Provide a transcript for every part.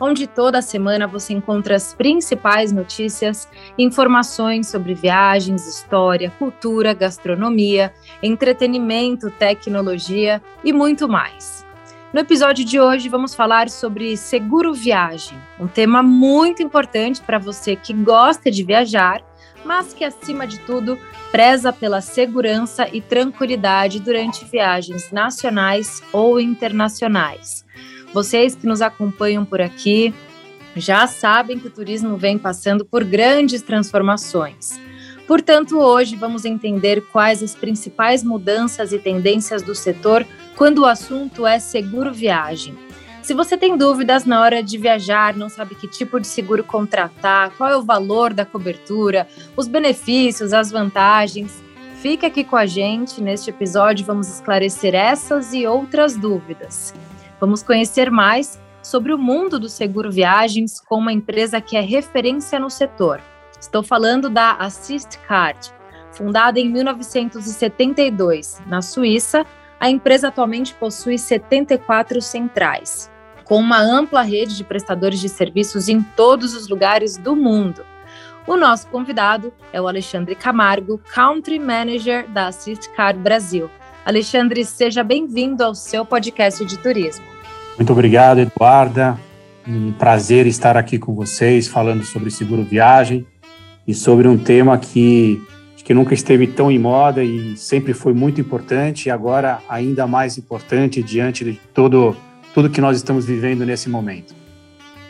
onde toda semana você encontra as principais notícias informações sobre viagens, história, cultura, gastronomia, entretenimento, tecnologia e muito mais. No episódio de hoje, vamos falar sobre seguro viagem, um tema muito importante para você que gosta de viajar mas que, acima de tudo, preza pela segurança e tranquilidade durante viagens nacionais ou internacionais. Vocês que nos acompanham por aqui já sabem que o turismo vem passando por grandes transformações. Portanto, hoje vamos entender quais as principais mudanças e tendências do setor quando o assunto é seguro viagem se você tem dúvidas na hora de viajar, não sabe que tipo de seguro contratar, qual é o valor da cobertura, os benefícios, as vantagens, fique aqui com a gente. Neste episódio, vamos esclarecer essas e outras dúvidas. Vamos conhecer mais sobre o mundo do seguro viagens com uma empresa que é referência no setor. Estou falando da Assist Card. Fundada em 1972 na Suíça, a empresa atualmente possui 74 centrais com uma ampla rede de prestadores de serviços em todos os lugares do mundo. O nosso convidado é o Alexandre Camargo, Country Manager da Assist Car Brasil. Alexandre, seja bem-vindo ao seu podcast de turismo. Muito obrigado, Eduarda. Um prazer estar aqui com vocês falando sobre seguro viagem e sobre um tema que que nunca esteve tão em moda e sempre foi muito importante e agora ainda mais importante diante de todo tudo que nós estamos vivendo nesse momento.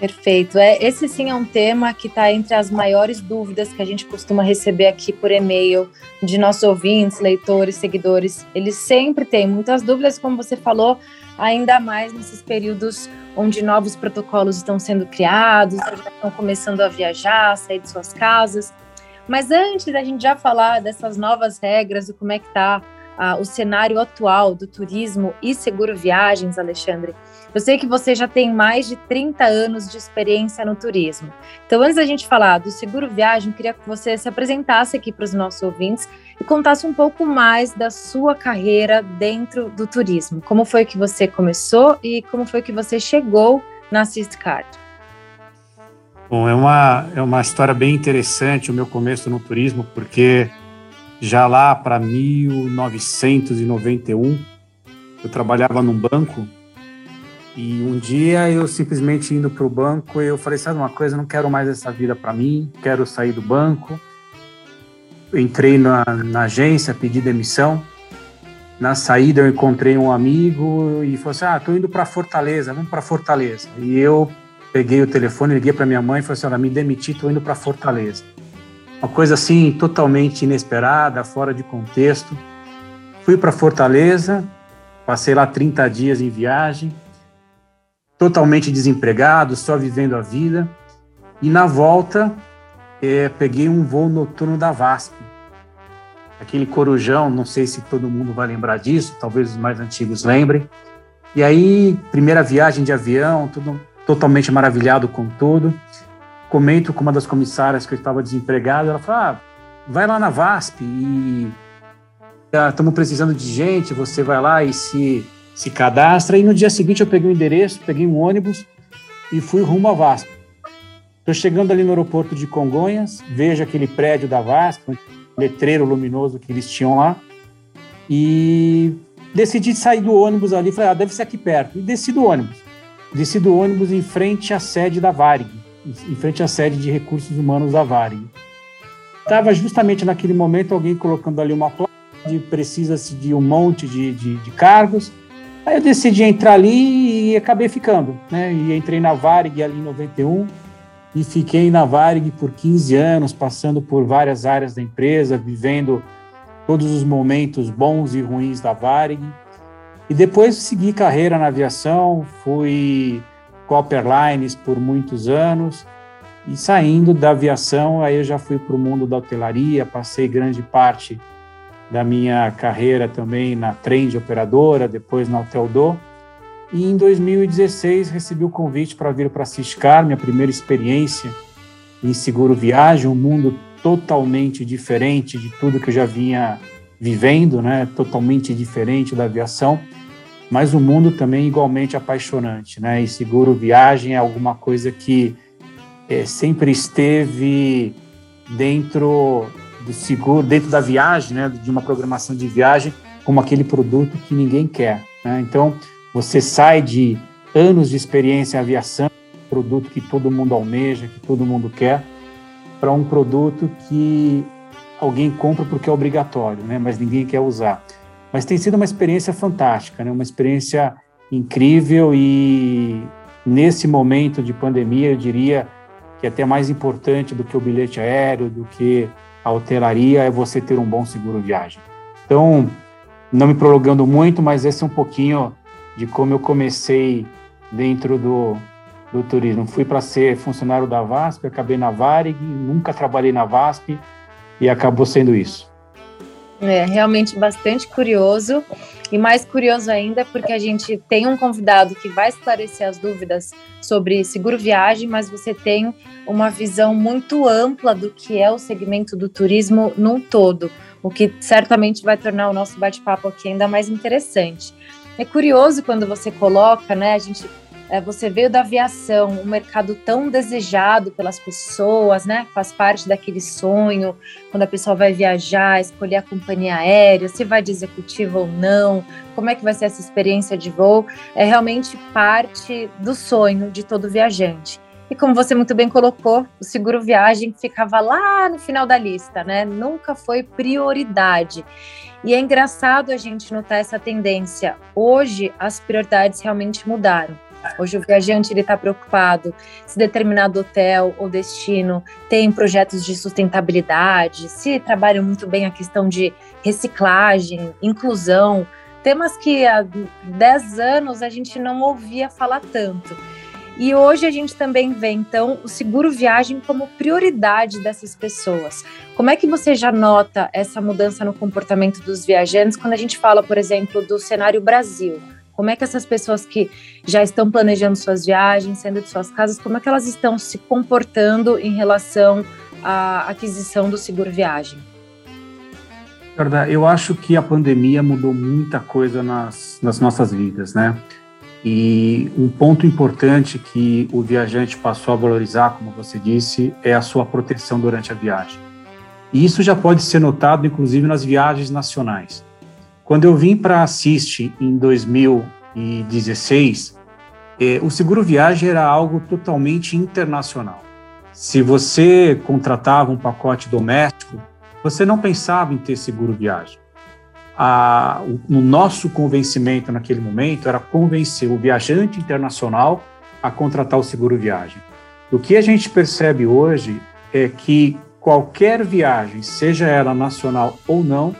Perfeito. É, esse sim é um tema que está entre as maiores dúvidas que a gente costuma receber aqui por e-mail de nossos ouvintes, leitores, seguidores. Eles sempre têm muitas dúvidas, como você falou, ainda mais nesses períodos onde novos protocolos estão sendo criados, estão começando a viajar, a sair de suas casas. Mas antes da gente já falar dessas novas regras e como é que está ah, o cenário atual do turismo e seguro viagens, Alexandre, eu sei que você já tem mais de 30 anos de experiência no turismo. Então, antes da gente falar do seguro viagem, queria que você se apresentasse aqui para os nossos ouvintes e contasse um pouco mais da sua carreira dentro do turismo. Como foi que você começou e como foi que você chegou na Assist Card? Bom, é uma, é uma história bem interessante o meu começo no turismo, porque já lá para 1991 eu trabalhava num banco e um dia eu simplesmente indo para o banco, eu falei, sabe uma coisa, não quero mais essa vida para mim, quero sair do banco. Entrei na, na, agência, pedi demissão. Na saída eu encontrei um amigo e falou assim, ah, tô indo para Fortaleza, vamos para Fortaleza. E eu peguei o telefone, liguei para minha mãe e falei assim, olha, me demiti, tô indo para Fortaleza. Uma coisa assim totalmente inesperada, fora de contexto. Fui para Fortaleza, passei lá 30 dias em viagem totalmente desempregado, só vivendo a vida. E na volta, é, peguei um voo noturno da VASP. Aquele corujão, não sei se todo mundo vai lembrar disso, talvez os mais antigos lembrem. E aí, primeira viagem de avião, tudo totalmente maravilhado com tudo. Comento com uma das comissárias que eu estava desempregado, ela fala: ah, vai lá na VASP e estamos ah, precisando de gente, você vai lá e se se cadastra e no dia seguinte eu peguei o um endereço, peguei um ônibus e fui rumo à VASP. Estou chegando ali no aeroporto de Congonhas, vejo aquele prédio da VASP, um letreiro luminoso que eles tinham lá, e decidi sair do ônibus ali, falei, ah, deve ser aqui perto, e desci do ônibus. Desci do ônibus em frente à sede da Varig, em frente à sede de recursos humanos da Varig. Estava justamente naquele momento alguém colocando ali uma placa de precisa-se de um monte de, de, de cargos, Aí eu decidi entrar ali e acabei ficando, né? E entrei na Varig ali em 91 e fiquei na Varig por 15 anos, passando por várias áreas da empresa, vivendo todos os momentos bons e ruins da Varig. E depois segui carreira na aviação, fui Copper Lines por muitos anos E saindo da aviação, aí eu já fui para o mundo da hotelaria, passei grande parte da minha carreira também na Trend Operadora, depois na Hotel Do. E em 2016 recebi o convite para vir para Ciscar, minha primeira experiência em seguro viagem, um mundo totalmente diferente de tudo que eu já vinha vivendo, né? Totalmente diferente da aviação, mas um mundo também igualmente apaixonante, né? E seguro viagem é alguma coisa que é, sempre esteve dentro do seguro, dentro da viagem, né? De uma programação de viagem, como aquele produto que ninguém quer, né? Então você sai de anos de experiência em aviação, produto que todo mundo almeja, que todo mundo quer, para um produto que alguém compra porque é obrigatório, né? Mas ninguém quer usar. Mas tem sido uma experiência fantástica, né? Uma experiência incrível e nesse momento de pandemia, eu diria que até mais importante do que o bilhete aéreo, do que a hotelaria, é você ter um bom seguro viagem. Então, não me prolongando muito, mas esse é um pouquinho de como eu comecei dentro do, do turismo. Fui para ser funcionário da VASP, acabei na Varig, nunca trabalhei na VASP e acabou sendo isso. É realmente bastante curioso e mais curioso ainda porque a gente tem um convidado que vai esclarecer as dúvidas sobre seguro viagem, mas você tem uma visão muito ampla do que é o segmento do turismo num todo, o que certamente vai tornar o nosso bate-papo aqui ainda mais interessante. É curioso quando você coloca, né? A gente, é, você veio da aviação, um mercado tão desejado pelas pessoas, né? Faz parte daquele sonho quando a pessoa vai viajar, escolher a companhia aérea, se vai de executivo ou não, como é que vai ser essa experiência de voo, é realmente parte do sonho de todo viajante. E como você muito bem colocou, o seguro viagem ficava lá no final da lista, né? Nunca foi prioridade. E é engraçado a gente notar essa tendência. Hoje as prioridades realmente mudaram. Hoje o viajante ele está preocupado se determinado hotel ou destino tem projetos de sustentabilidade, se trabalham muito bem a questão de reciclagem, inclusão, temas que há 10 anos a gente não ouvia falar tanto. E hoje a gente também vê, então, o seguro viagem como prioridade dessas pessoas. Como é que você já nota essa mudança no comportamento dos viajantes quando a gente fala, por exemplo, do cenário Brasil? Como é que essas pessoas que já estão planejando suas viagens, saindo de suas casas, como é que elas estão se comportando em relação à aquisição do seguro viagem? Eu acho que a pandemia mudou muita coisa nas, nas nossas vidas, né? E um ponto importante que o viajante passou a valorizar, como você disse, é a sua proteção durante a viagem. E isso já pode ser notado, inclusive, nas viagens nacionais. Quando eu vim para a Assist em 2016, eh, o seguro viagem era algo totalmente internacional. Se você contratava um pacote doméstico, você não pensava em ter seguro viagem a, o, o nosso convencimento naquele momento era convencer o viajante internacional a contratar o seguro viagem. O que a gente percebe hoje é que qualquer viagem, seja ela nacional ou não,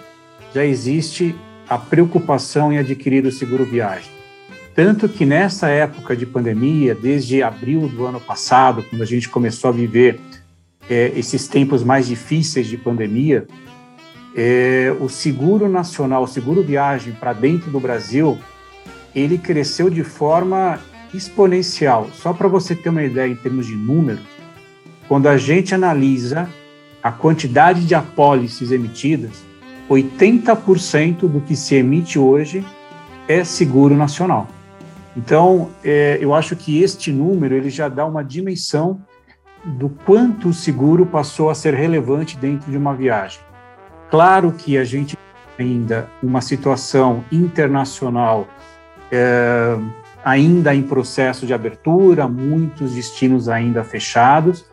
já existe a preocupação em adquirir o seguro viagem. Tanto que nessa época de pandemia, desde abril do ano passado, quando a gente começou a viver é, esses tempos mais difíceis de pandemia, é, o seguro nacional, o seguro viagem para dentro do Brasil, ele cresceu de forma exponencial. Só para você ter uma ideia em termos de números, quando a gente analisa a quantidade de apólices emitidas, 80% do que se emite hoje é seguro nacional. Então, é, eu acho que este número ele já dá uma dimensão do quanto o seguro passou a ser relevante dentro de uma viagem. Claro que a gente ainda uma situação internacional é, ainda em processo de abertura, muitos destinos ainda fechados,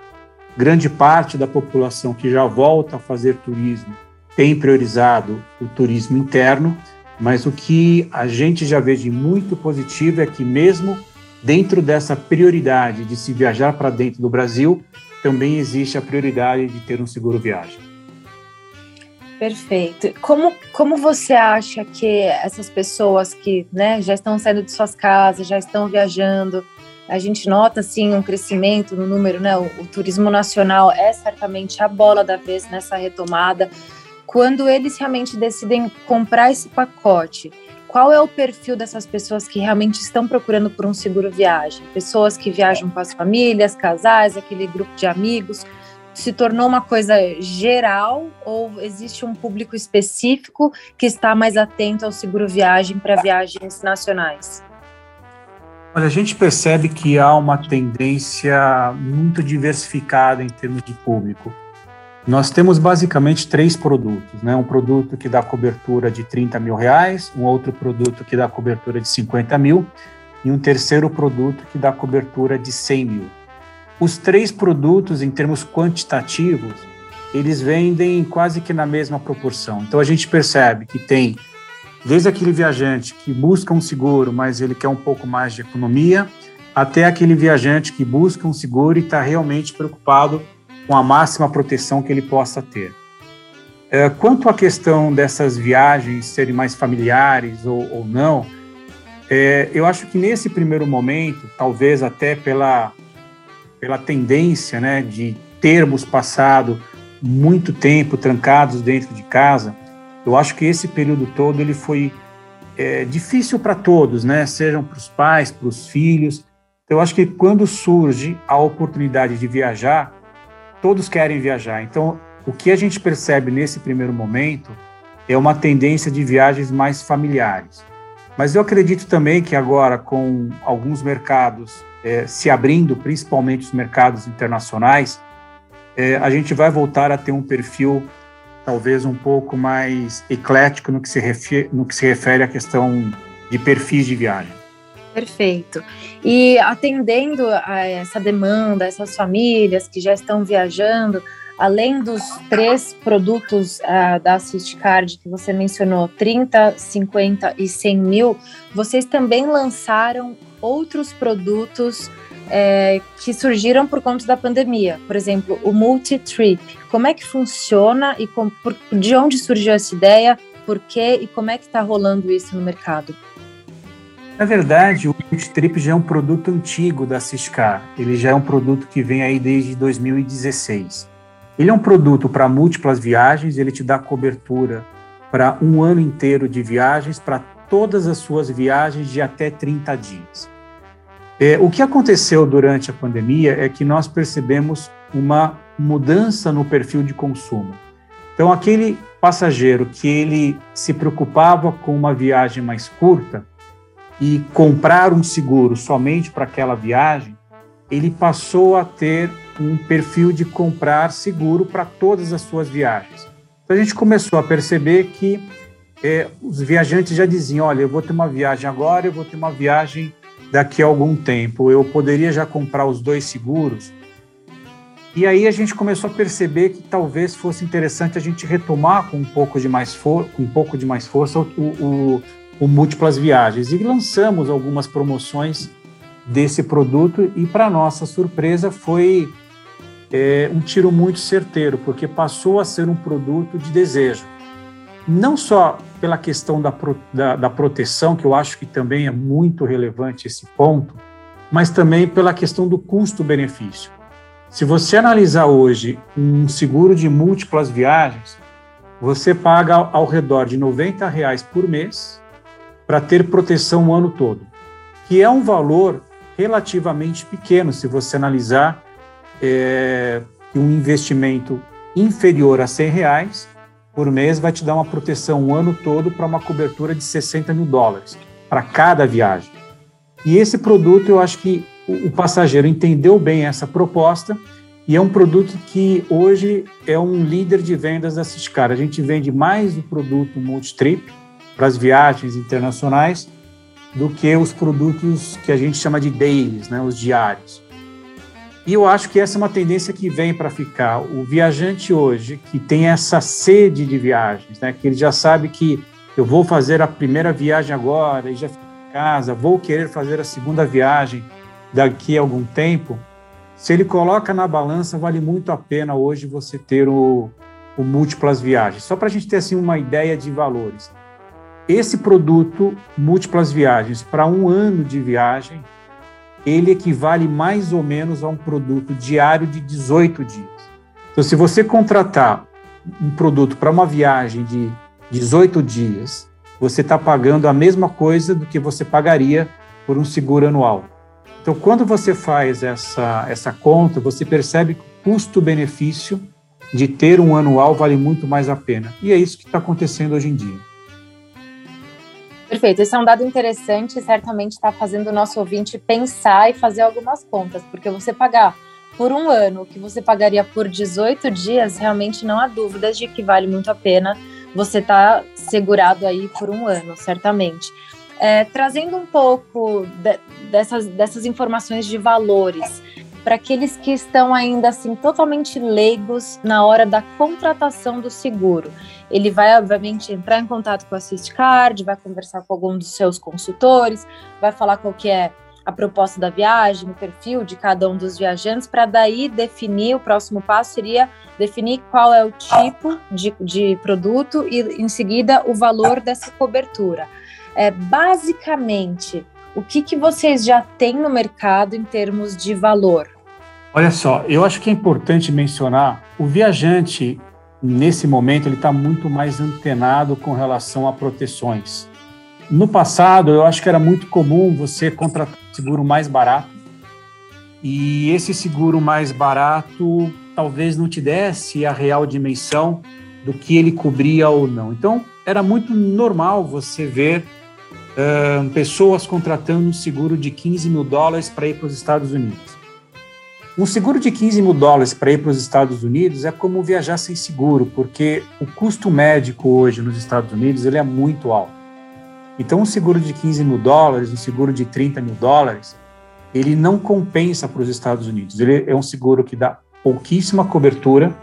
grande parte da população que já volta a fazer turismo tem priorizado o turismo interno, mas o que a gente já vê de muito positivo é que mesmo dentro dessa prioridade de se viajar para dentro do Brasil, também existe a prioridade de ter um seguro viagem. Perfeito. Como, como você acha que essas pessoas que né, já estão saindo de suas casas, já estão viajando, a gente nota assim um crescimento no número, né? O, o, turismo nacional é certamente a bola da vez nessa retomada. Quando eles realmente decidem comprar esse pacote, qual é o perfil dessas pessoas que realmente estão procurando por um seguro viagem? Pessoas que viajam com as famílias, casais, aquele grupo de amigos. Se tornou uma coisa geral ou existe um público específico que está mais atento ao seguro viagem para viagens nacionais? Olha, a gente percebe que há uma tendência muito diversificada em termos de público. Nós temos basicamente três produtos, né? Um produto que dá cobertura de 30 mil reais, um outro produto que dá cobertura de 50 mil e um terceiro produto que dá cobertura de 100 mil. Os três produtos, em termos quantitativos, eles vendem quase que na mesma proporção. Então a gente percebe que tem Desde aquele viajante que busca um seguro, mas ele quer um pouco mais de economia, até aquele viajante que busca um seguro e está realmente preocupado com a máxima proteção que ele possa ter. É, quanto à questão dessas viagens serem mais familiares ou, ou não, é, eu acho que nesse primeiro momento, talvez até pela, pela tendência né, de termos passado muito tempo trancados dentro de casa, eu acho que esse período todo ele foi é, difícil para todos, né? Sejam para os pais, para os filhos. Eu acho que quando surge a oportunidade de viajar, todos querem viajar. Então, o que a gente percebe nesse primeiro momento é uma tendência de viagens mais familiares. Mas eu acredito também que agora, com alguns mercados é, se abrindo, principalmente os mercados internacionais, é, a gente vai voltar a ter um perfil talvez um pouco mais eclético no que se refere, no que se refere à questão de perfis de viagem. Perfeito. E atendendo a essa demanda, essas famílias que já estão viajando, além dos três produtos uh, da Assistcard que você mencionou, 30, 50 e 100 mil, vocês também lançaram outros produtos é, que surgiram por conta da pandemia. Por exemplo, o multi-trip. Como é que funciona e com, por, de onde surgiu essa ideia? Por quê e como é que está rolando isso no mercado? Na verdade, o multi-trip já é um produto antigo da Ciscar. Ele já é um produto que vem aí desde 2016. Ele é um produto para múltiplas viagens, ele te dá cobertura para um ano inteiro de viagens, para todas as suas viagens de até 30 dias. É, o que aconteceu durante a pandemia é que nós percebemos uma mudança no perfil de consumo. Então, aquele passageiro que ele se preocupava com uma viagem mais curta e comprar um seguro somente para aquela viagem, ele passou a ter um perfil de comprar seguro para todas as suas viagens. Então, a gente começou a perceber que é, os viajantes já diziam: olha, eu vou ter uma viagem agora, eu vou ter uma viagem daqui a algum tempo eu poderia já comprar os dois seguros? E aí a gente começou a perceber que talvez fosse interessante a gente retomar com um pouco de mais, for com um pouco de mais força o, o, o múltiplas viagens e lançamos algumas promoções desse produto e para nossa surpresa foi é, um tiro muito certeiro porque passou a ser um produto de desejo não só pela questão da, da, da, proteção, que eu acho que também é muito relevante esse ponto, mas também pela questão do custo-benefício. Se você analisar hoje um seguro de múltiplas viagens, você paga ao redor de 90 reais por mês para ter proteção o ano todo, que é um valor relativamente pequeno se você analisar é, um investimento inferior a 100 reais por mês vai te dar uma proteção o ano todo para uma cobertura de 60 mil dólares para cada viagem. E esse produto, eu acho que o passageiro entendeu bem essa proposta e é um produto que hoje é um líder de vendas da Ciscar. A gente vende mais o produto multitrip para as viagens internacionais do que os produtos que a gente chama de dailies, né, os diários. E eu acho que essa é uma tendência que vem para ficar. O viajante hoje, que tem essa sede de viagens, né, que ele já sabe que eu vou fazer a primeira viagem agora e já fico em casa, vou querer fazer a segunda viagem daqui a algum tempo, se ele coloca na balança, vale muito a pena hoje você ter o, o múltiplas viagens. Só para a gente ter assim uma ideia de valores. Esse produto, múltiplas viagens, para um ano de viagem, ele equivale mais ou menos a um produto diário de 18 dias. Então, se você contratar um produto para uma viagem de 18 dias, você está pagando a mesma coisa do que você pagaria por um seguro anual. Então, quando você faz essa, essa conta, você percebe que o custo-benefício de ter um anual vale muito mais a pena. E é isso que está acontecendo hoje em dia. Perfeito, esse é um dado interessante e certamente está fazendo o nosso ouvinte pensar e fazer algumas contas, porque você pagar por um ano o que você pagaria por 18 dias, realmente não há dúvidas de que vale muito a pena você estar tá segurado aí por um ano, certamente. É, trazendo um pouco de, dessas, dessas informações de valores, para aqueles que estão ainda assim totalmente leigos na hora da contratação do seguro. Ele vai, obviamente, entrar em contato com a Assistcard, vai conversar com algum dos seus consultores, vai falar qual que é a proposta da viagem, o perfil de cada um dos viajantes, para daí definir, o próximo passo seria definir qual é o tipo de, de produto e, em seguida, o valor dessa cobertura. É, basicamente, o que, que vocês já têm no mercado em termos de valor? Olha só, eu acho que é importante mencionar o viajante nesse momento ele está muito mais antenado com relação a proteções. No passado, eu acho que era muito comum você contratar um seguro mais barato e esse seguro mais barato talvez não te desse a real dimensão do que ele cobria ou não. Então, era muito normal você ver uh, pessoas contratando um seguro de 15 mil dólares para ir para os Estados Unidos. Um seguro de 15 mil dólares para ir para os Estados Unidos é como viajar sem seguro, porque o custo médico hoje nos Estados Unidos ele é muito alto. Então, um seguro de 15 mil dólares, um seguro de 30 mil dólares, ele não compensa para os Estados Unidos. Ele é um seguro que dá pouquíssima cobertura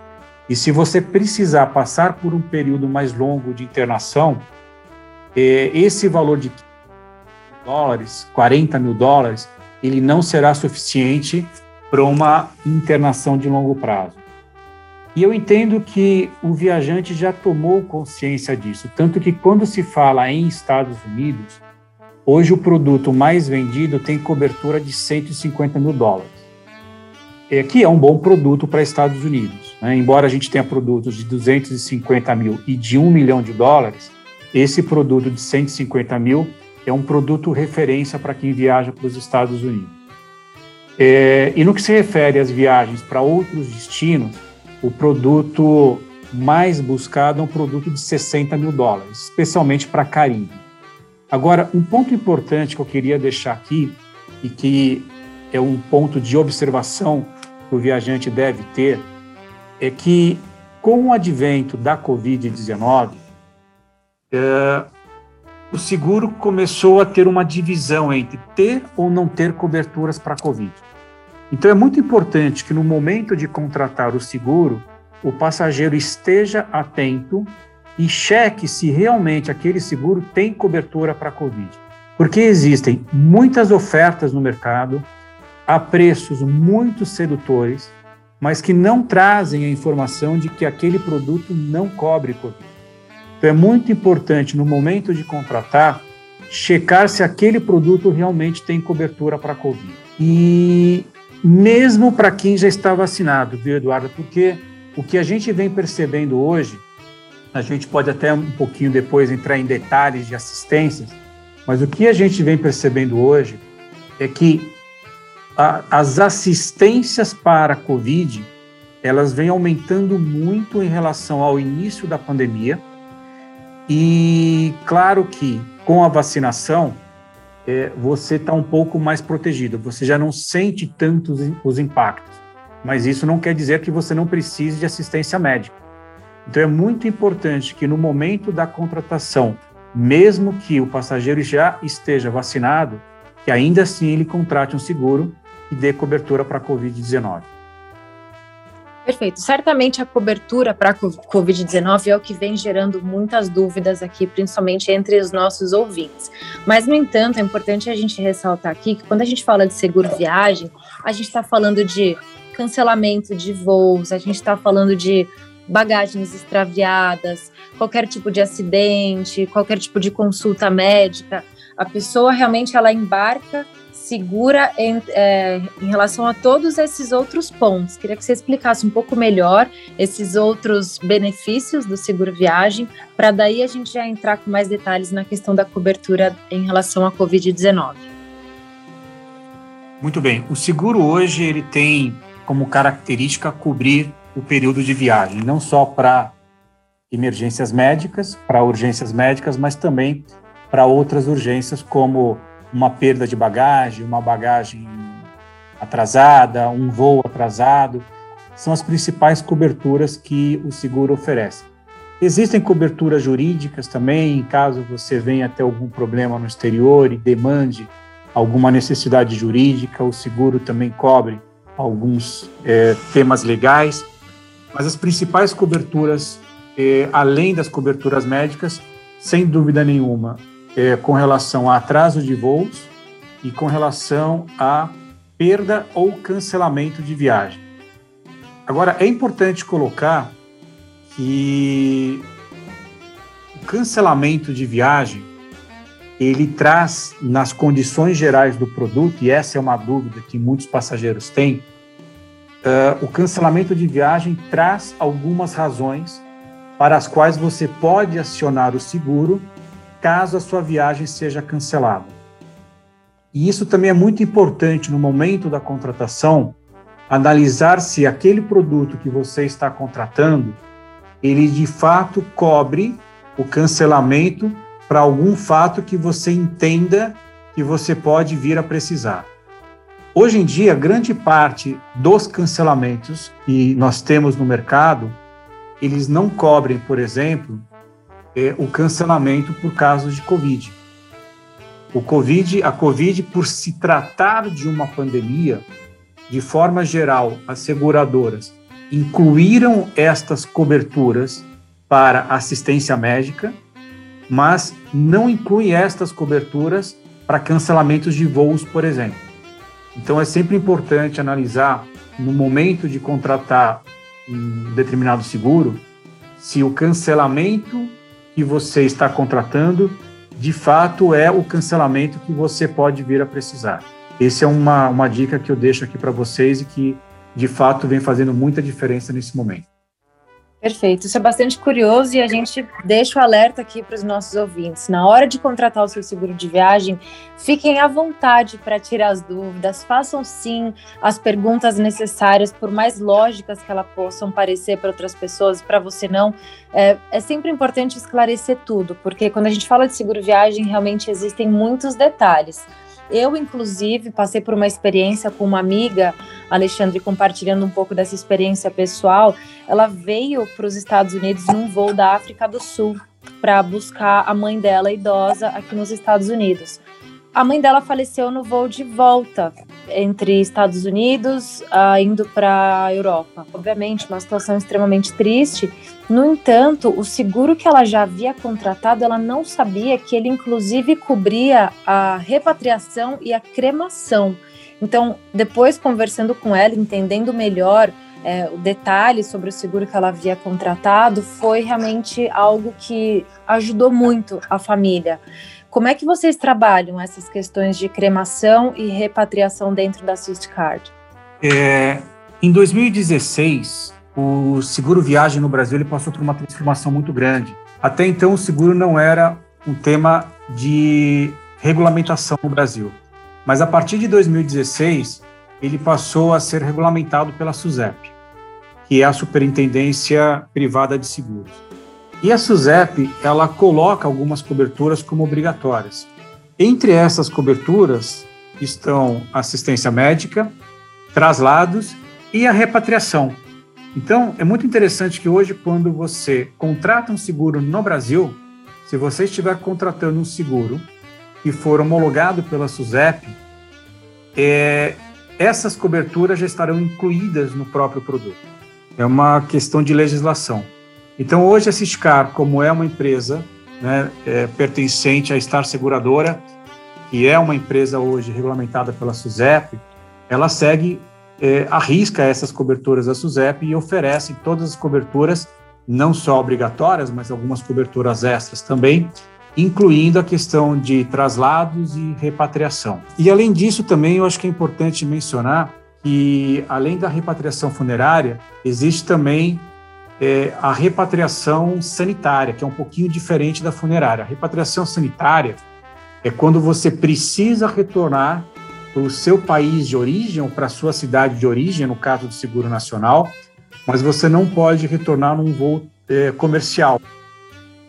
e se você precisar passar por um período mais longo de internação, é, esse valor de dólares, 40 mil dólares, ele não será suficiente para uma internação de longo prazo. E eu entendo que o viajante já tomou consciência disso, tanto que quando se fala em Estados Unidos, hoje o produto mais vendido tem cobertura de 150 mil dólares, é, que é um bom produto para Estados Unidos. Né? Embora a gente tenha produtos de 250 mil e de 1 milhão de dólares, esse produto de 150 mil é um produto referência para quem viaja para os Estados Unidos. É, e no que se refere às viagens para outros destinos, o produto mais buscado é um produto de 60 mil dólares, especialmente para Caribe. Agora, um ponto importante que eu queria deixar aqui, e que é um ponto de observação que o viajante deve ter, é que com o advento da Covid-19, é, o seguro começou a ter uma divisão entre ter ou não ter coberturas para Covid. Então é muito importante que no momento de contratar o seguro, o passageiro esteja atento e cheque se realmente aquele seguro tem cobertura para Covid. Porque existem muitas ofertas no mercado a preços muito sedutores, mas que não trazem a informação de que aquele produto não cobre Covid. Então é muito importante no momento de contratar checar se aquele produto realmente tem cobertura para Covid. E mesmo para quem já está vacinado, viu, Eduardo? Porque o que a gente vem percebendo hoje, a gente pode até um pouquinho depois entrar em detalhes de assistências, mas o que a gente vem percebendo hoje é que a, as assistências para a Covid, elas vêm aumentando muito em relação ao início da pandemia, e claro que com a vacinação, é, você está um pouco mais protegido, você já não sente tanto os, os impactos. Mas isso não quer dizer que você não precise de assistência médica. Então é muito importante que no momento da contratação, mesmo que o passageiro já esteja vacinado, que ainda assim ele contrate um seguro e dê cobertura para a Covid-19. Perfeito. Certamente a cobertura para a Covid-19 é o que vem gerando muitas dúvidas aqui, principalmente entre os nossos ouvintes. Mas, no entanto, é importante a gente ressaltar aqui que quando a gente fala de seguro viagem, a gente está falando de cancelamento de voos, a gente está falando de bagagens extraviadas, qualquer tipo de acidente, qualquer tipo de consulta médica. a pessoa realmente ela embarca segura em, é, em relação a todos esses outros pontos. Queria que você explicasse um pouco melhor esses outros benefícios do seguro viagem, para daí a gente já entrar com mais detalhes na questão da cobertura em relação à Covid-19. Muito bem. O seguro hoje ele tem como característica cobrir o período de viagem, não só para emergências médicas, para urgências médicas, mas também para outras urgências como uma perda de bagagem, uma bagagem atrasada, um voo atrasado, são as principais coberturas que o seguro oferece. Existem coberturas jurídicas também, caso você venha ter algum problema no exterior e demande alguma necessidade jurídica, o seguro também cobre alguns é, temas legais, mas as principais coberturas, é, além das coberturas médicas, sem dúvida nenhuma, é, com relação a atraso de voos e com relação a perda ou cancelamento de viagem. Agora, é importante colocar que o cancelamento de viagem ele traz nas condições gerais do produto, e essa é uma dúvida que muitos passageiros têm, uh, o cancelamento de viagem traz algumas razões para as quais você pode acionar o seguro caso a sua viagem seja cancelada. E isso também é muito importante no momento da contratação, analisar se aquele produto que você está contratando, ele de fato cobre o cancelamento para algum fato que você entenda que você pode vir a precisar. Hoje em dia, grande parte dos cancelamentos que nós temos no mercado, eles não cobrem, por exemplo, é, o cancelamento por casos de Covid. O COVID, a Covid, por se tratar de uma pandemia, de forma geral, as seguradoras incluíram estas coberturas para assistência médica, mas não inclui estas coberturas para cancelamentos de voos, por exemplo. Então é sempre importante analisar no momento de contratar um determinado seguro se o cancelamento que você está contratando, de fato é o cancelamento que você pode vir a precisar. Essa é uma, uma dica que eu deixo aqui para vocês e que, de fato, vem fazendo muita diferença nesse momento. Perfeito, isso é bastante curioso e a gente deixa o alerta aqui para os nossos ouvintes. Na hora de contratar o seu seguro de viagem, fiquem à vontade para tirar as dúvidas, façam sim as perguntas necessárias, por mais lógicas que elas possam parecer para outras pessoas, para você não. É, é sempre importante esclarecer tudo, porque quando a gente fala de seguro viagem, realmente existem muitos detalhes. Eu, inclusive, passei por uma experiência com uma amiga, Alexandre, compartilhando um pouco dessa experiência pessoal. Ela veio para os Estados Unidos num voo da África do Sul para buscar a mãe dela idosa aqui nos Estados Unidos. A mãe dela faleceu no voo de volta entre Estados Unidos, uh, indo para Europa. Obviamente, uma situação extremamente triste. No entanto, o seguro que ela já havia contratado, ela não sabia que ele inclusive cobria a repatriação e a cremação. Então, depois conversando com ela, entendendo melhor é, o detalhe sobre o seguro que ela havia contratado, foi realmente algo que ajudou muito a família. Como é que vocês trabalham essas questões de cremação e repatriação dentro da Swift Card? É, em 2016, o seguro viagem no Brasil ele passou por uma transformação muito grande. Até então, o seguro não era um tema de regulamentação no Brasil. Mas a partir de 2016, ele passou a ser regulamentado pela SUSEP, que é a Superintendência Privada de Seguros. E a SUSEP, ela coloca algumas coberturas como obrigatórias. Entre essas coberturas estão assistência médica, traslados e a repatriação. Então, é muito interessante que hoje, quando você contrata um seguro no Brasil, se você estiver contratando um seguro que for homologado pela SUSEP, é, essas coberturas já estarão incluídas no próprio produto. É uma questão de legislação. Então, hoje a Ciscar, como é uma empresa né, é, pertencente à Star Seguradora, que é uma empresa hoje regulamentada pela SUSEP, ela segue, é, arrisca essas coberturas da SUSEP e oferece todas as coberturas, não só obrigatórias, mas algumas coberturas extras também, incluindo a questão de traslados e repatriação. E além disso, também eu acho que é importante mencionar que, além da repatriação funerária, existe também é, a repatriação sanitária, que é um pouquinho diferente da funerária. A repatriação sanitária é quando você precisa retornar para o seu país de origem ou para a sua cidade de origem, no caso do seguro nacional, mas você não pode retornar num voo é, comercial.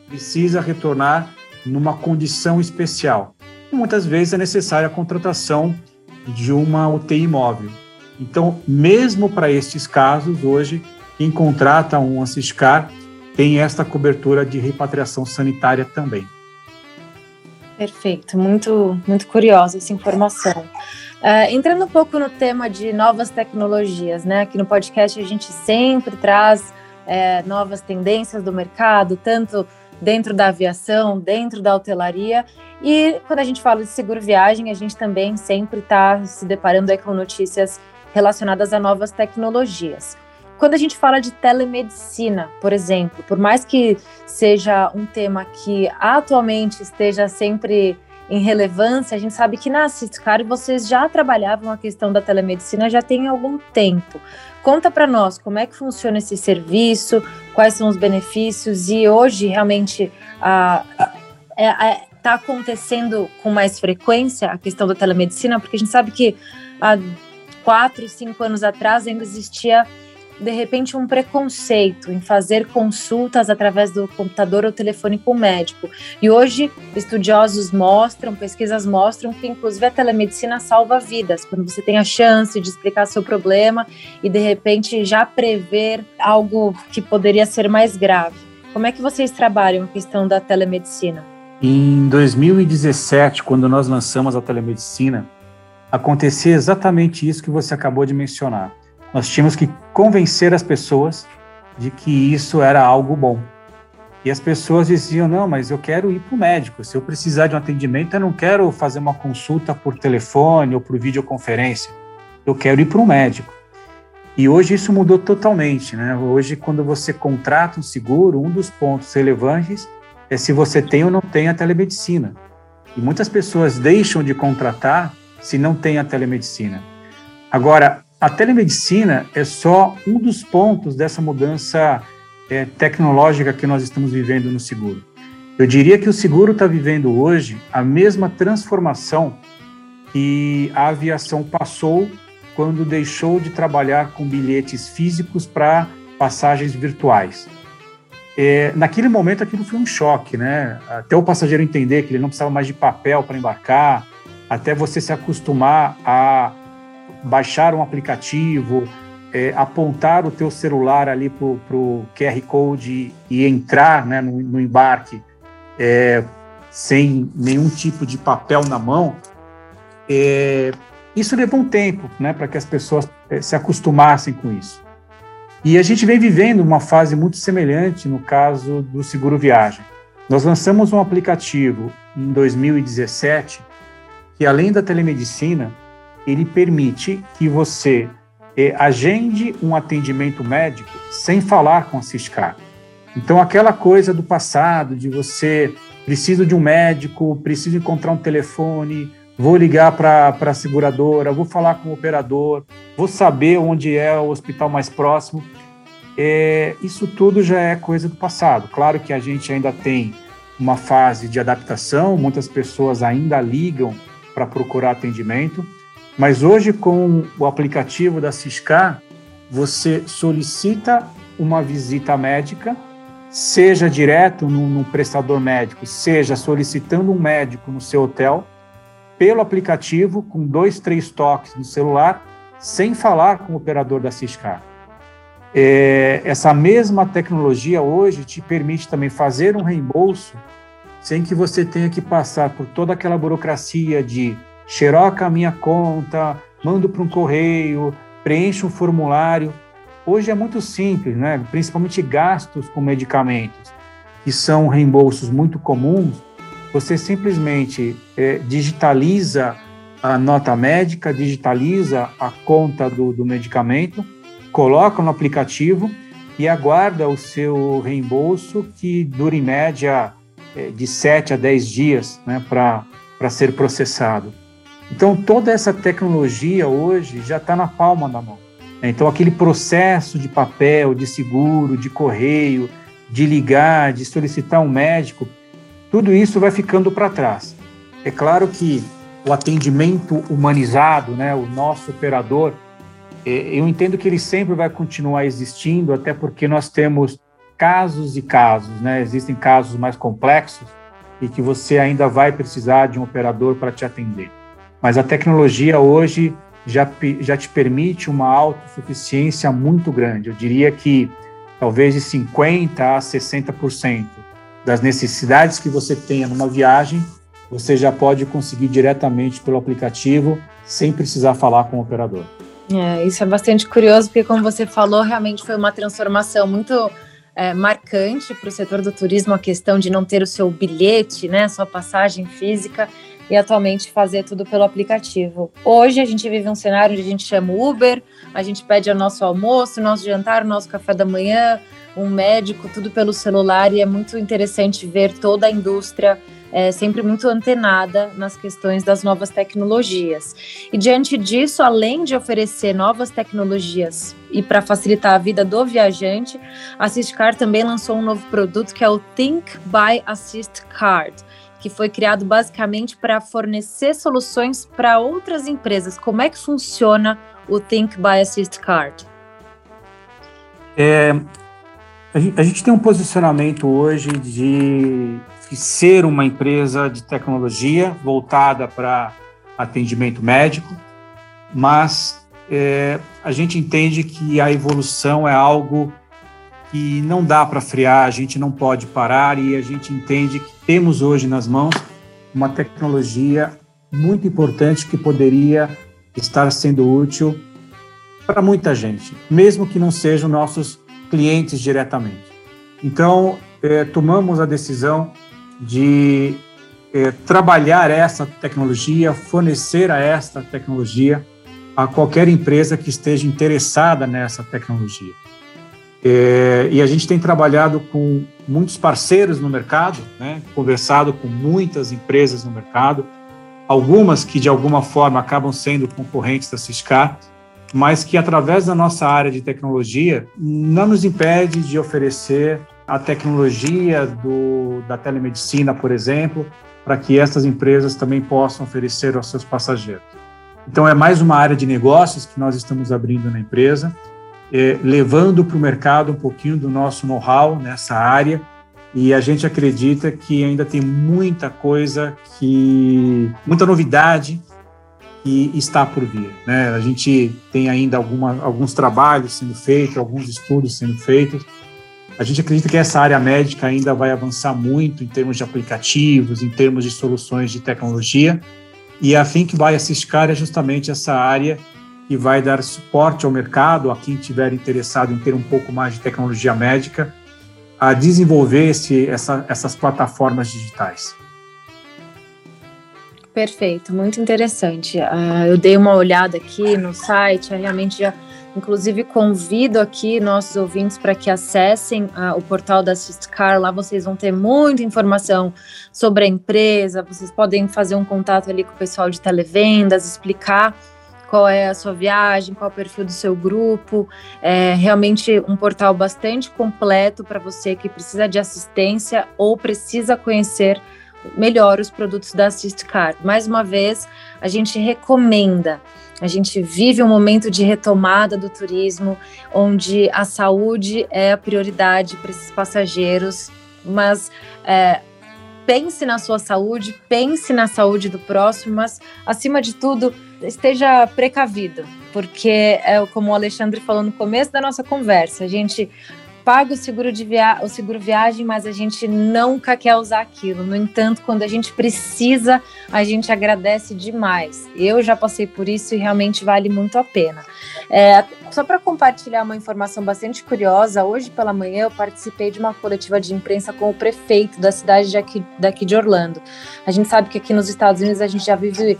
Precisa retornar numa condição especial. Muitas vezes é necessária a contratação de uma UTI móvel. Então, mesmo para estes casos, hoje, quem contrata um Assiscar tem esta cobertura de repatriação sanitária também. Perfeito, muito, muito curiosa essa informação. Uh, entrando um pouco no tema de novas tecnologias, né? Aqui no podcast a gente sempre traz é, novas tendências do mercado, tanto dentro da aviação, dentro da hotelaria. E quando a gente fala de seguro viagem, a gente também sempre está se deparando com notícias relacionadas a novas tecnologias. Quando a gente fala de telemedicina, por exemplo, por mais que seja um tema que atualmente esteja sempre em relevância, a gente sabe que na Ciscar vocês já trabalhavam a questão da telemedicina já tem algum tempo. Conta para nós como é que funciona esse serviço, quais são os benefícios e hoje realmente está é, acontecendo com mais frequência a questão da telemedicina, porque a gente sabe que há quatro, cinco anos atrás ainda existia de repente um preconceito em fazer consultas através do computador ou telefone com o médico. E hoje estudiosos mostram, pesquisas mostram que inclusive a telemedicina salva vidas, quando você tem a chance de explicar seu problema e de repente já prever algo que poderia ser mais grave. Como é que vocês trabalham a questão da telemedicina? Em 2017, quando nós lançamos a telemedicina, acontecia exatamente isso que você acabou de mencionar nós tínhamos que convencer as pessoas de que isso era algo bom. E as pessoas diziam: não, mas eu quero ir para o médico. Se eu precisar de um atendimento, eu não quero fazer uma consulta por telefone ou por videoconferência. Eu quero ir para um médico. E hoje isso mudou totalmente. Né? Hoje, quando você contrata um seguro, um dos pontos relevantes é se você tem ou não tem a telemedicina. E muitas pessoas deixam de contratar se não tem a telemedicina. Agora, a telemedicina é só um dos pontos dessa mudança é, tecnológica que nós estamos vivendo no seguro. Eu diria que o seguro está vivendo hoje a mesma transformação que a aviação passou quando deixou de trabalhar com bilhetes físicos para passagens virtuais. É, naquele momento, aquilo foi um choque, né? Até o passageiro entender que ele não precisava mais de papel para embarcar, até você se acostumar a baixar um aplicativo, é, apontar o teu celular ali para o QR Code e, entrar né, no, no embarque é, sem nenhum tipo de papel na mão, é, isso levou um tempo né, para que as pessoas é, se acostumassem com isso. E a gente vem vivendo uma fase muito semelhante no caso do seguro viagem. Nós lançamos um aplicativo em 2017 que, além da telemedicina, ele permite que você é, agende um atendimento médico sem falar com a Ciscar. Então, aquela coisa do passado, de você preciso de um médico, preciso encontrar um telefone, vou ligar para a seguradora, vou falar com o operador, vou saber onde é o hospital mais próximo. É, isso tudo já é coisa do passado. Claro que a gente ainda tem uma fase de adaptação, muitas pessoas ainda ligam para procurar atendimento, mas hoje, com o aplicativo da Ciscar, você solicita uma visita médica, seja direto no prestador médico, seja solicitando um médico no seu hotel, pelo aplicativo, com dois, três toques no celular, sem falar com o operador da Ciscar. É, essa mesma tecnologia hoje te permite também fazer um reembolso sem que você tenha que passar por toda aquela burocracia de xeroca a minha conta, mando para um correio, preencho um formulário. Hoje é muito simples, né? principalmente gastos com medicamentos, que são reembolsos muito comuns. Você simplesmente é, digitaliza a nota médica, digitaliza a conta do, do medicamento, coloca no aplicativo e aguarda o seu reembolso, que dura em média é, de 7 a 10 dias né, para ser processado. Então, toda essa tecnologia hoje já está na palma da mão. Então, aquele processo de papel, de seguro, de correio, de ligar, de solicitar um médico, tudo isso vai ficando para trás. É claro que o atendimento humanizado, né, o nosso operador, é, eu entendo que ele sempre vai continuar existindo, até porque nós temos casos e casos, né? Existem casos mais complexos e que você ainda vai precisar de um operador para te atender. Mas a tecnologia hoje já, já te permite uma autossuficiência muito grande. Eu diria que talvez de 50% a 60% das necessidades que você tenha numa viagem, você já pode conseguir diretamente pelo aplicativo, sem precisar falar com o operador. É, isso é bastante curioso, porque como você falou, realmente foi uma transformação muito é, marcante para o setor do turismo a questão de não ter o seu bilhete, né, sua passagem física e atualmente fazer tudo pelo aplicativo. Hoje a gente vive um cenário onde a gente chama Uber, a gente pede o nosso almoço, o nosso jantar, o nosso café da manhã, um médico, tudo pelo celular e é muito interessante ver toda a indústria é, sempre muito antenada nas questões das novas tecnologias. E diante disso, além de oferecer novas tecnologias e para facilitar a vida do viajante, a Assistcar também lançou um novo produto que é o Think by Assist Card que foi criado basicamente para fornecer soluções para outras empresas. Como é que funciona o Think by Assist Card? É, a, gente, tem um posicionamento hoje de, de ser uma empresa de tecnologia voltada para atendimento médico, mas é, a gente entende que a evolução é algo que não dá para frear, a gente não pode parar e a gente entende que temos hoje nas mãos uma tecnologia muito importante que poderia estar sendo útil para muita gente, mesmo que não sejam nossos clientes diretamente. Então, é, tomamos a decisão de é, trabalhar essa tecnologia, fornecer a esta tecnologia a qualquer empresa que esteja interessada nessa tecnologia. É, e a gente tem trabalhado com muitos parceiros no mercado, né, conversado com muitas empresas no mercado, algumas que de alguma forma acabam sendo concorrentes da Ciscar, mas que através da nossa área de tecnologia não nos impede de oferecer a tecnologia do, da telemedicina, por exemplo, para que essas empresas também possam oferecer aos seus passageiros. Então, é mais uma área de negócios que nós estamos abrindo na empresa é, levando para o mercado um pouquinho do nosso know-how nessa área e a gente acredita que ainda tem muita coisa que muita novidade que está por vir. Né? A gente tem ainda alguma, alguns trabalhos sendo feitos, alguns estudos sendo feitos. A gente acredita que essa área médica ainda vai avançar muito em termos de aplicativos, em termos de soluções de tecnologia. E a que vai assistir é justamente essa área que vai dar suporte ao mercado, a quem estiver interessado em ter um pouco mais de tecnologia médica, a desenvolver esse, essa, essas plataformas digitais. Perfeito, muito interessante. Uh, eu dei uma olhada aqui no site, realmente já, inclusive convido aqui nossos ouvintes para que acessem uh, o portal da Assistcar, lá vocês vão ter muita informação sobre a empresa, vocês podem fazer um contato ali com o pessoal de televendas, explicar qual é a sua viagem, qual é o perfil do seu grupo. É realmente um portal bastante completo para você que precisa de assistência ou precisa conhecer melhor os produtos da Assistcar. Mais uma vez, a gente recomenda. A gente vive um momento de retomada do turismo, onde a saúde é a prioridade para esses passageiros, mas é, pense na sua saúde, pense na saúde do próximo, mas acima de tudo, esteja precavido, porque é como o Alexandre falou no começo da nossa conversa, a gente paga o seguro de via o seguro viagem, mas a gente nunca quer usar aquilo. No entanto, quando a gente precisa, a gente agradece demais. Eu já passei por isso e realmente vale muito a pena. É, só para compartilhar uma informação bastante curiosa, hoje pela manhã eu participei de uma coletiva de imprensa com o prefeito da cidade de aqui, daqui de Orlando. A gente sabe que aqui nos Estados Unidos a gente já vive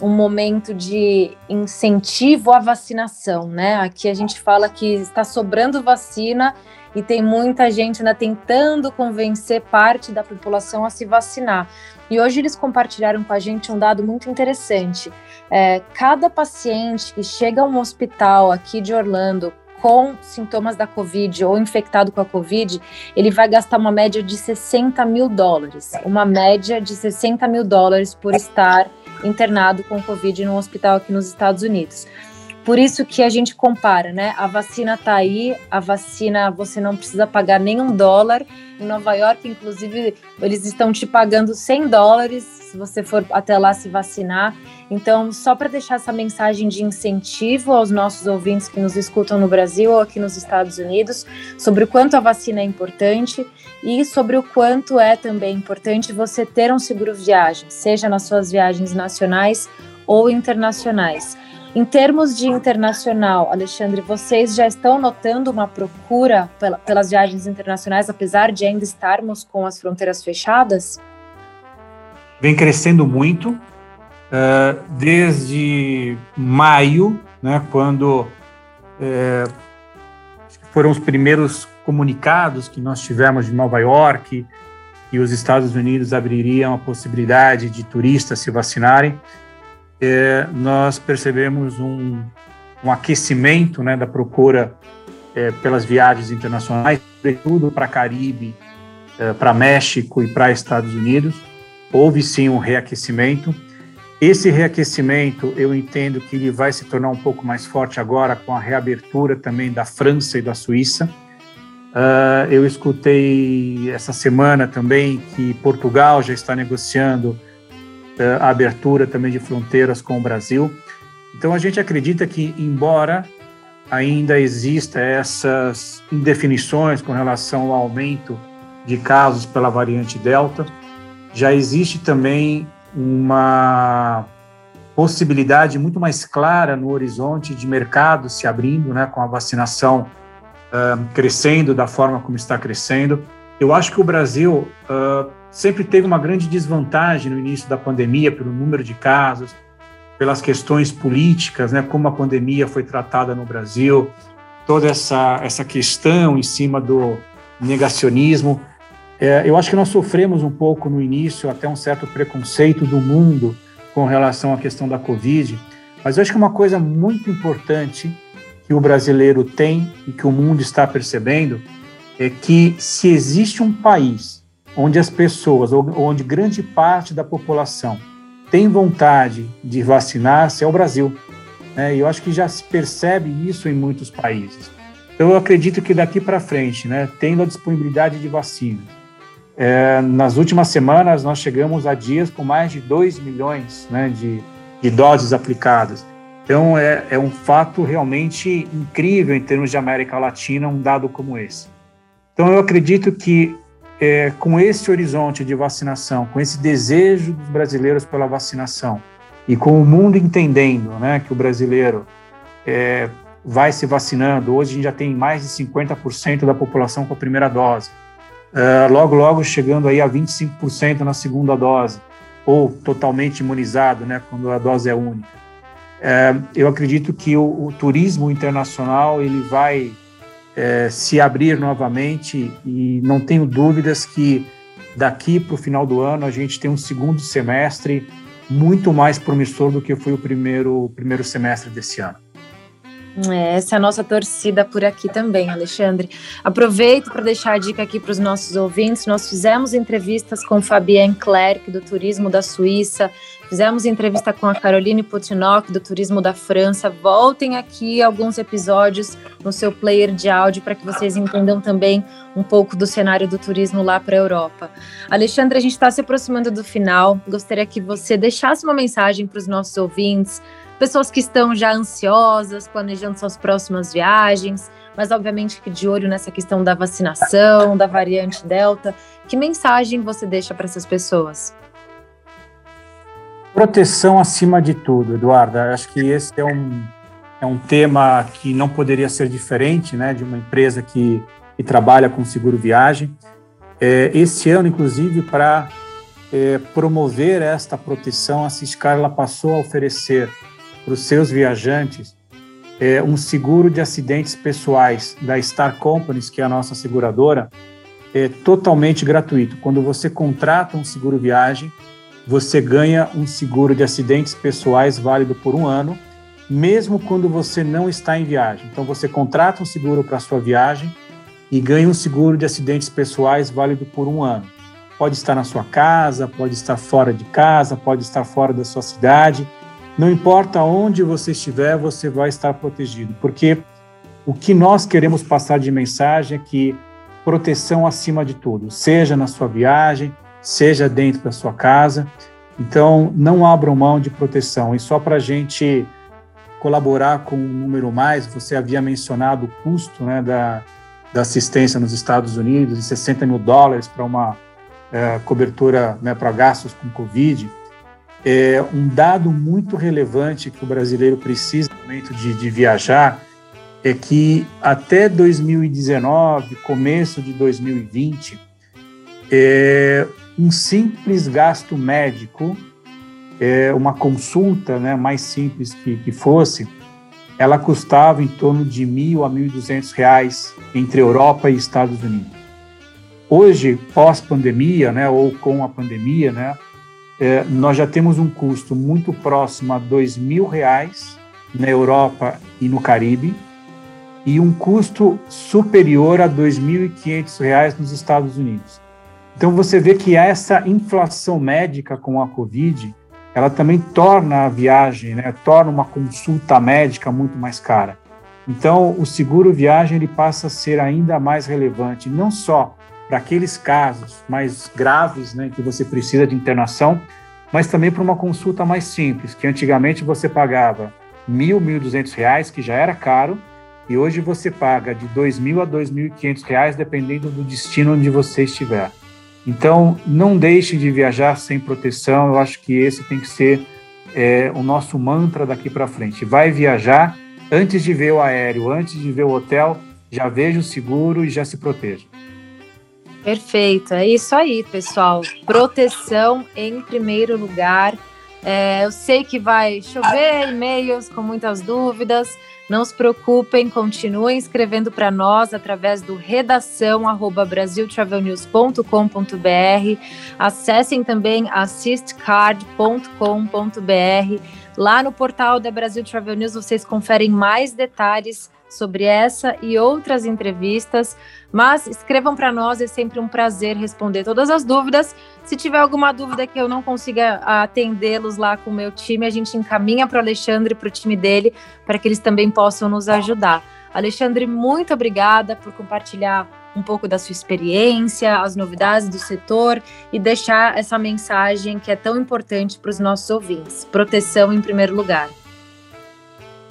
um momento de incentivo à vacinação, né? Aqui a gente fala que está sobrando vacina e tem muita gente ainda tentando convencer parte da população a se vacinar. E hoje eles compartilharam com a gente um dado muito interessante. É, cada paciente que chega a um hospital aqui de Orlando com sintomas da Covid ou infectado com a Covid, ele vai gastar uma média de 60 mil dólares. Uma média de 60 mil dólares por estar internado com Covid num hospital aqui nos Estados Unidos. Por isso que a gente compara, né? A vacina tá aí, a vacina você não precisa pagar nenhum dólar. Em Nova York, inclusive, eles estão te pagando 100 dólares se você for até lá se vacinar. Então, só para deixar essa mensagem de incentivo aos nossos ouvintes que nos escutam no Brasil ou aqui nos Estados Unidos, sobre o quanto a vacina é importante e sobre o quanto é também importante você ter um seguro viagem, seja nas suas viagens nacionais ou internacionais. Em termos de internacional, Alexandre, vocês já estão notando uma procura pelas viagens internacionais, apesar de ainda estarmos com as fronteiras fechadas? Vem crescendo muito. Uh, desde maio, né, quando é, foram os primeiros comunicados que nós tivemos de Nova York e os Estados Unidos abririam a possibilidade de turistas se vacinarem é, nós percebemos um, um aquecimento né, da procura é, pelas viagens internacionais, sobretudo para Caribe, é, para México e para Estados Unidos. Houve sim um reaquecimento. Esse reaquecimento, eu entendo que ele vai se tornar um pouco mais forte agora com a reabertura também da França e da Suíça. Uh, eu escutei essa semana também que Portugal já está negociando a abertura também de fronteiras com o Brasil. Então a gente acredita que, embora ainda exista essas indefinições com relação ao aumento de casos pela variante Delta, já existe também uma possibilidade muito mais clara no horizonte de mercado se abrindo, né, com a vacinação uh, crescendo da forma como está crescendo. Eu acho que o Brasil uh, sempre teve uma grande desvantagem no início da pandemia pelo número de casos, pelas questões políticas, né, como a pandemia foi tratada no Brasil, toda essa, essa questão em cima do negacionismo. É, eu acho que nós sofremos um pouco no início até um certo preconceito do mundo com relação à questão da Covid, mas eu acho que uma coisa muito importante que o brasileiro tem e que o mundo está percebendo é que se existe um país onde as pessoas, onde grande parte da população tem vontade de vacinar-se é o Brasil. Né? E eu acho que já se percebe isso em muitos países. Então, eu acredito que daqui para frente, né, tendo a disponibilidade de vacinas, é, nas últimas semanas nós chegamos a dias com mais de 2 milhões né, de, de doses aplicadas. Então, é, é um fato realmente incrível em termos de América Latina, um dado como esse. Então, eu acredito que é, com esse horizonte de vacinação, com esse desejo dos brasileiros pela vacinação e com o mundo entendendo né, que o brasileiro é, vai se vacinando, hoje a gente já tem mais de 50% da população com a primeira dose, é, logo, logo chegando aí a 25% na segunda dose, ou totalmente imunizado, né, quando a dose é única. É, eu acredito que o, o turismo internacional ele vai é, se abrir novamente e não tenho dúvidas que daqui para o final do ano a gente tem um segundo semestre muito mais promissor do que foi o primeiro, primeiro semestre desse ano. É, essa é a nossa torcida por aqui também, Alexandre. Aproveito para deixar a dica aqui para os nossos ouvintes. Nós fizemos entrevistas com Fabienne Clerc, do Turismo da Suíça, fizemos entrevista com a Caroline Potinoc, do Turismo da França. Voltem aqui alguns episódios no seu player de áudio para que vocês entendam também um pouco do cenário do turismo lá para a Europa. Alexandre, a gente está se aproximando do final. Gostaria que você deixasse uma mensagem para os nossos ouvintes pessoas que estão já ansiosas, planejando suas próximas viagens, mas obviamente de olho nessa questão da vacinação, da variante Delta. Que mensagem você deixa para essas pessoas? Proteção acima de tudo, Eduarda. Acho que esse é um, é um tema que não poderia ser diferente né, de uma empresa que, que trabalha com seguro viagem. É, esse ano, inclusive, para é, promover esta proteção, a Ciscar ela passou a oferecer para os seus viajantes é, um seguro de acidentes pessoais da Star Companies, que é a nossa seguradora, é totalmente gratuito. Quando você contrata um seguro viagem, você ganha um seguro de acidentes pessoais válido por um ano, mesmo quando você não está em viagem. Então você contrata um seguro para sua viagem e ganha um seguro de acidentes pessoais válido por um ano. Pode estar na sua casa, pode estar fora de casa, pode estar fora da sua cidade. Não importa onde você estiver, você vai estar protegido, porque o que nós queremos passar de mensagem é que proteção acima de tudo, seja na sua viagem, seja dentro da sua casa. Então, não abram mão de proteção. E só para a gente colaborar com um número mais, você havia mencionado o custo né, da, da assistência nos Estados Unidos, de 60 mil dólares para uma é, cobertura né, para gastos com Covid, é um dado muito relevante que o brasileiro precisa no momento de, de viajar é que até 2019, começo de 2020, é, um simples gasto médico, é, uma consulta né, mais simples que, que fosse, ela custava em torno de mil a mil duzentos reais entre Europa e Estados Unidos. Hoje, pós-pandemia, né, ou com a pandemia, né, é, nós já temos um custo muito próximo a dois mil reais na Europa e no Caribe e um custo superior a R$ 2.500 nos Estados Unidos. Então você vê que essa inflação médica com a Covid, ela também torna a viagem, né, torna uma consulta médica muito mais cara. Então o seguro viagem ele passa a ser ainda mais relevante, não só para aqueles casos mais graves, né, que você precisa de internação, mas também para uma consulta mais simples, que antigamente você pagava mil, mil duzentos reais, que já era caro, e hoje você paga de dois mil a dois mil e quinhentos reais, dependendo do destino onde você estiver. Então, não deixe de viajar sem proteção. Eu acho que esse tem que ser é, o nosso mantra daqui para frente. Vai viajar antes de ver o aéreo, antes de ver o hotel, já veja o seguro e já se proteja. Perfeito, é isso aí, pessoal. Proteção em primeiro lugar. É, eu sei que vai chover e-mails com muitas dúvidas. Não se preocupem, continuem escrevendo para nós através do redação brasiltravelnews.com.br. Acessem também assistcard.com.br. Lá no portal da Brasil Travel News vocês conferem mais detalhes sobre essa e outras entrevistas. Mas escrevam para nós, é sempre um prazer responder todas as dúvidas. Se tiver alguma dúvida que eu não consiga atendê-los lá com o meu time, a gente encaminha para o Alexandre, para o time dele, para que eles também possam nos ajudar. Alexandre, muito obrigada por compartilhar um pouco da sua experiência, as novidades do setor e deixar essa mensagem que é tão importante para os nossos ouvintes. Proteção em primeiro lugar.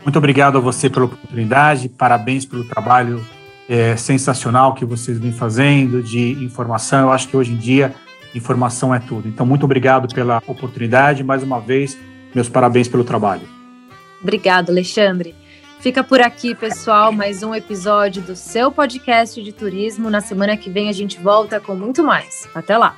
Muito obrigado a você pela oportunidade, parabéns pelo trabalho é, sensacional que vocês vêm fazendo de informação. Eu acho que hoje em dia informação é tudo. Então, muito obrigado pela oportunidade. Mais uma vez, meus parabéns pelo trabalho. Obrigado, Alexandre. Fica por aqui, pessoal, mais um episódio do seu podcast de turismo. Na semana que vem a gente volta com muito mais. Até lá.